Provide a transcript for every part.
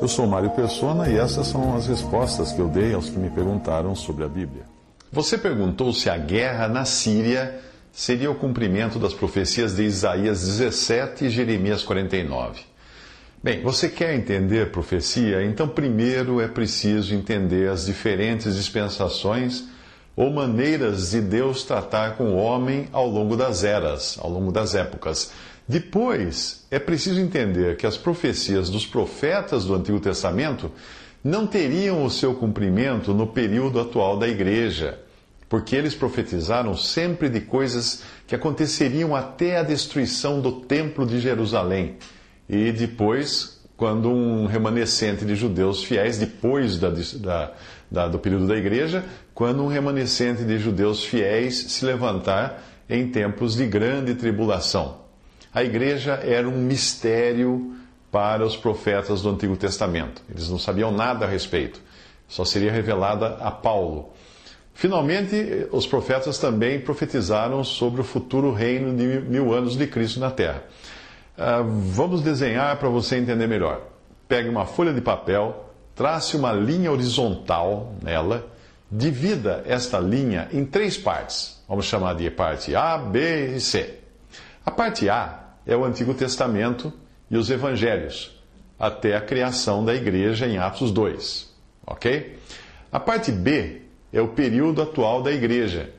Eu sou Mário Persona e essas são as respostas que eu dei aos que me perguntaram sobre a Bíblia. Você perguntou se a guerra na Síria seria o cumprimento das profecias de Isaías 17 e Jeremias 49. Bem, você quer entender profecia? Então, primeiro é preciso entender as diferentes dispensações ou maneiras de Deus tratar com o homem ao longo das eras, ao longo das épocas. Depois, é preciso entender que as profecias dos profetas do Antigo Testamento não teriam o seu cumprimento no período atual da igreja porque eles profetizaram sempre de coisas que aconteceriam até a destruição do Templo de Jerusalém. E depois, quando um remanescente de judeus fiéis, depois da, da, da, do período da igreja, quando um remanescente de judeus fiéis se levantar em tempos de grande tribulação. A igreja era um mistério para os profetas do Antigo Testamento. Eles não sabiam nada a respeito. Só seria revelada a Paulo. Finalmente, os profetas também profetizaram sobre o futuro reino de mil anos de Cristo na terra. Uh, vamos desenhar para você entender melhor. Pegue uma folha de papel, trace uma linha horizontal nela, divida esta linha em três partes. Vamos chamar de parte A, B e C. A parte A é o Antigo Testamento e os Evangelhos, até a criação da igreja em Atos 2. Ok? A parte B é o período atual da igreja.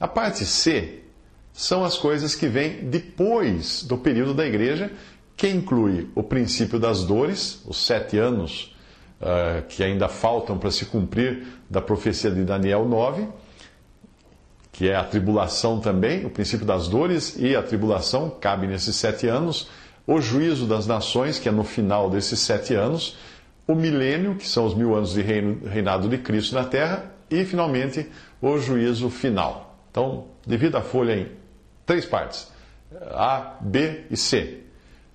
A parte C são as coisas que vêm depois do período da igreja, que inclui o princípio das dores, os sete anos uh, que ainda faltam para se cumprir da profecia de Daniel 9, que é a tribulação também, o princípio das dores e a tribulação cabe nesses sete anos, o juízo das nações, que é no final desses sete anos, o milênio, que são os mil anos de reino, reinado de Cristo na terra, e, finalmente, o juízo final. Então, divida a folha em três partes: A, B e C.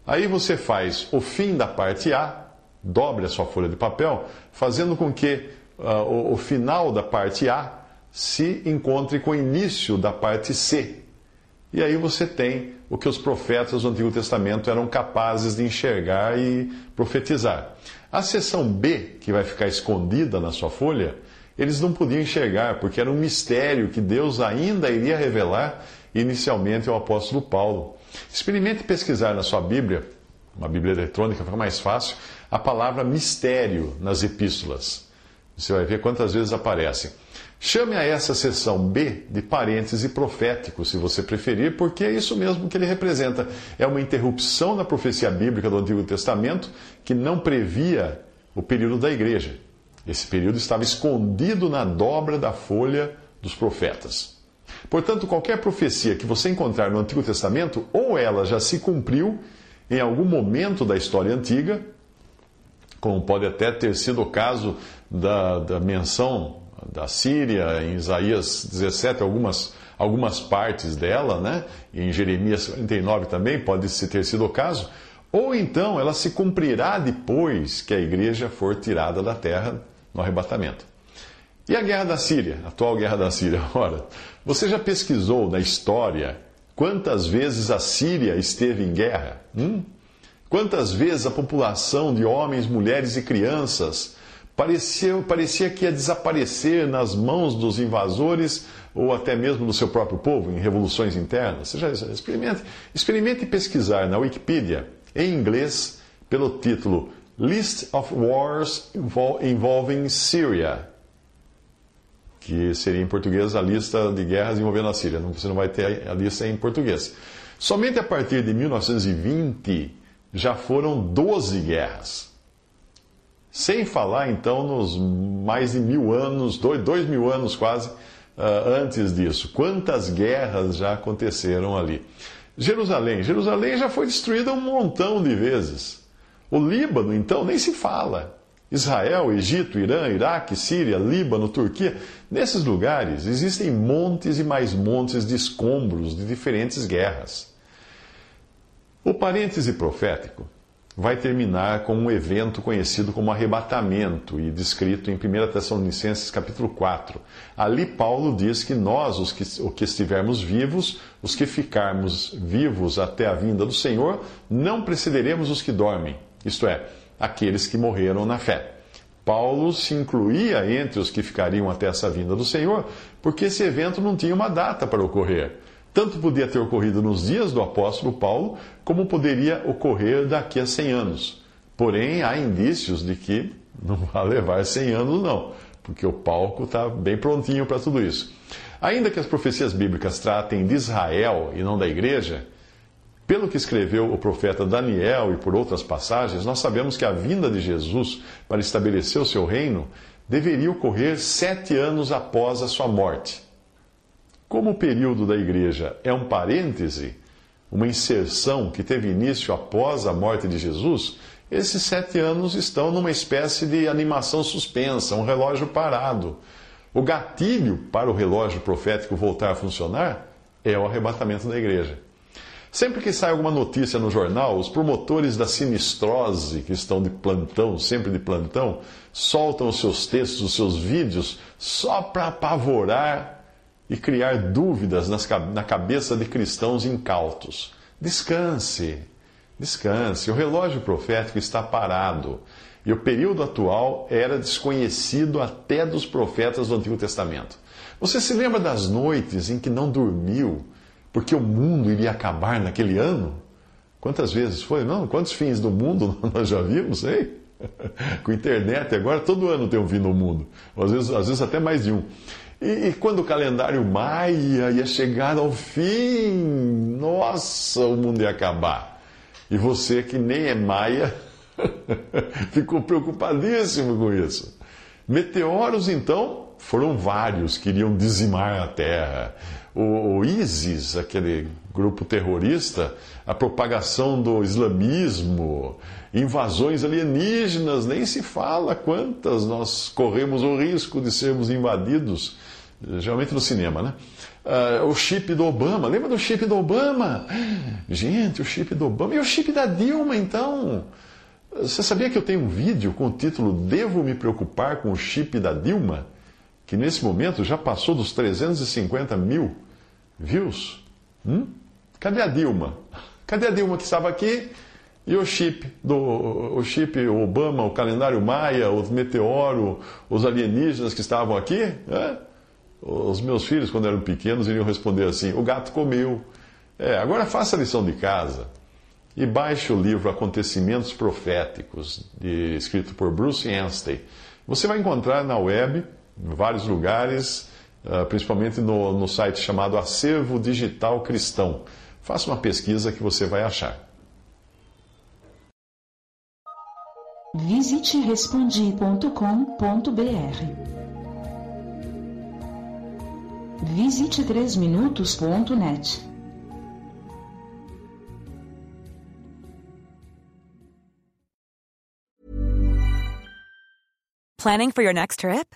Aí você faz o fim da parte A, dobre a sua folha de papel, fazendo com que uh, o, o final da parte A se encontre com o início da parte C. E aí você tem o que os profetas do Antigo Testamento eram capazes de enxergar e profetizar. A seção B, que vai ficar escondida na sua folha, eles não podiam enxergar, porque era um mistério que Deus ainda iria revelar inicialmente ao apóstolo Paulo. Experimente pesquisar na sua Bíblia, uma Bíblia eletrônica fica mais fácil, a palavra mistério nas epístolas. Você vai ver quantas vezes aparece. Chame a essa seção B de parêntese profético, se você preferir, porque é isso mesmo que ele representa. É uma interrupção na profecia bíblica do Antigo Testamento que não previa o período da igreja. Esse período estava escondido na dobra da folha dos profetas. Portanto, qualquer profecia que você encontrar no Antigo Testamento, ou ela já se cumpriu em algum momento da história antiga, como pode até ter sido o caso da, da menção da Síria em Isaías 17, algumas, algumas partes dela, né? em Jeremias 49 também pode ter sido o caso, ou então ela se cumprirá depois que a igreja for tirada da terra no arrebatamento. E a guerra da Síria, a atual guerra da Síria? Ora, você já pesquisou na história quantas vezes a Síria esteve em guerra? Hum? Quantas vezes a população de homens, mulheres e crianças parecia, parecia que ia desaparecer nas mãos dos invasores ou até mesmo do seu próprio povo em revoluções internas? Você experimente, experimente pesquisar na Wikipedia, em inglês, pelo título List of Wars Involving Syria, que seria em português a lista de guerras envolvendo a Síria. Você não vai ter a lista em português. Somente a partir de 1920 já foram 12 guerras. Sem falar, então, nos mais de mil anos, dois, dois mil anos quase, uh, antes disso. Quantas guerras já aconteceram ali? Jerusalém. Jerusalém já foi destruída um montão de vezes. O Líbano, então, nem se fala. Israel, Egito, Irã, Iraque, Síria, Líbano, Turquia. Nesses lugares existem montes e mais montes de escombros de diferentes guerras. O parêntese profético vai terminar com um evento conhecido como arrebatamento e descrito em 1 Tessalonicenses capítulo 4. Ali Paulo diz que nós, os que, os que estivermos vivos, os que ficarmos vivos até a vinda do Senhor, não precederemos os que dormem, isto é, aqueles que morreram na fé. Paulo se incluía entre os que ficariam até essa vinda do Senhor, porque esse evento não tinha uma data para ocorrer. Tanto podia ter ocorrido nos dias do apóstolo Paulo, como poderia ocorrer daqui a 100 anos. Porém, há indícios de que não vai levar 100 anos, não, porque o palco está bem prontinho para tudo isso. Ainda que as profecias bíblicas tratem de Israel e não da igreja, pelo que escreveu o profeta Daniel e por outras passagens, nós sabemos que a vinda de Jesus para estabelecer o seu reino deveria ocorrer sete anos após a sua morte. Como o período da igreja é um parêntese, uma inserção que teve início após a morte de Jesus, esses sete anos estão numa espécie de animação suspensa, um relógio parado. O gatilho para o relógio profético voltar a funcionar é o arrebatamento da igreja. Sempre que sai alguma notícia no jornal, os promotores da sinistrose, que estão de plantão, sempre de plantão, soltam os seus textos, os seus vídeos, só para apavorar e criar dúvidas nas, na cabeça de cristãos incautos. Descanse, descanse. O relógio profético está parado. E o período atual era desconhecido até dos profetas do Antigo Testamento. Você se lembra das noites em que não dormiu porque o mundo iria acabar naquele ano? Quantas vezes foi? Não, quantos fins do mundo nós já vimos, hein? Com internet, agora todo ano tem um fim do mundo. Às vezes, às vezes até mais de um. E, e, quando o calendário maia ia chegar ao fim, nossa, o mundo ia acabar. E você, que nem é maia, ficou preocupadíssimo com isso. Meteoros, então, foram vários que iriam dizimar a Terra. O, o ISIS, aquele grupo terrorista, a propagação do islamismo, invasões alienígenas, nem se fala quantas nós corremos o risco de sermos invadidos geralmente no cinema, né? Uh, o chip do Obama, lembra do chip do Obama? Gente, o chip do Obama. E o chip da Dilma, então? Você sabia que eu tenho um vídeo com o título Devo me preocupar com o chip da Dilma? Que nesse momento já passou dos 350 mil views. Hum? Cadê a Dilma? Cadê a Dilma que estava aqui? E o chip do o chip Obama, o calendário Maia, o meteoro, os alienígenas que estavam aqui? É? Os meus filhos, quando eram pequenos, iriam responder assim: o gato comeu. É, agora faça a lição de casa e baixe o livro Acontecimentos Proféticos, de, escrito por Bruce Anstey. Você vai encontrar na web, em vários lugares, uh, principalmente no, no site chamado Acervo Digital Cristão. Faça uma pesquisa que você vai achar. Visite respondi.com.br Visite 3minutos.net. Planning for your next trip?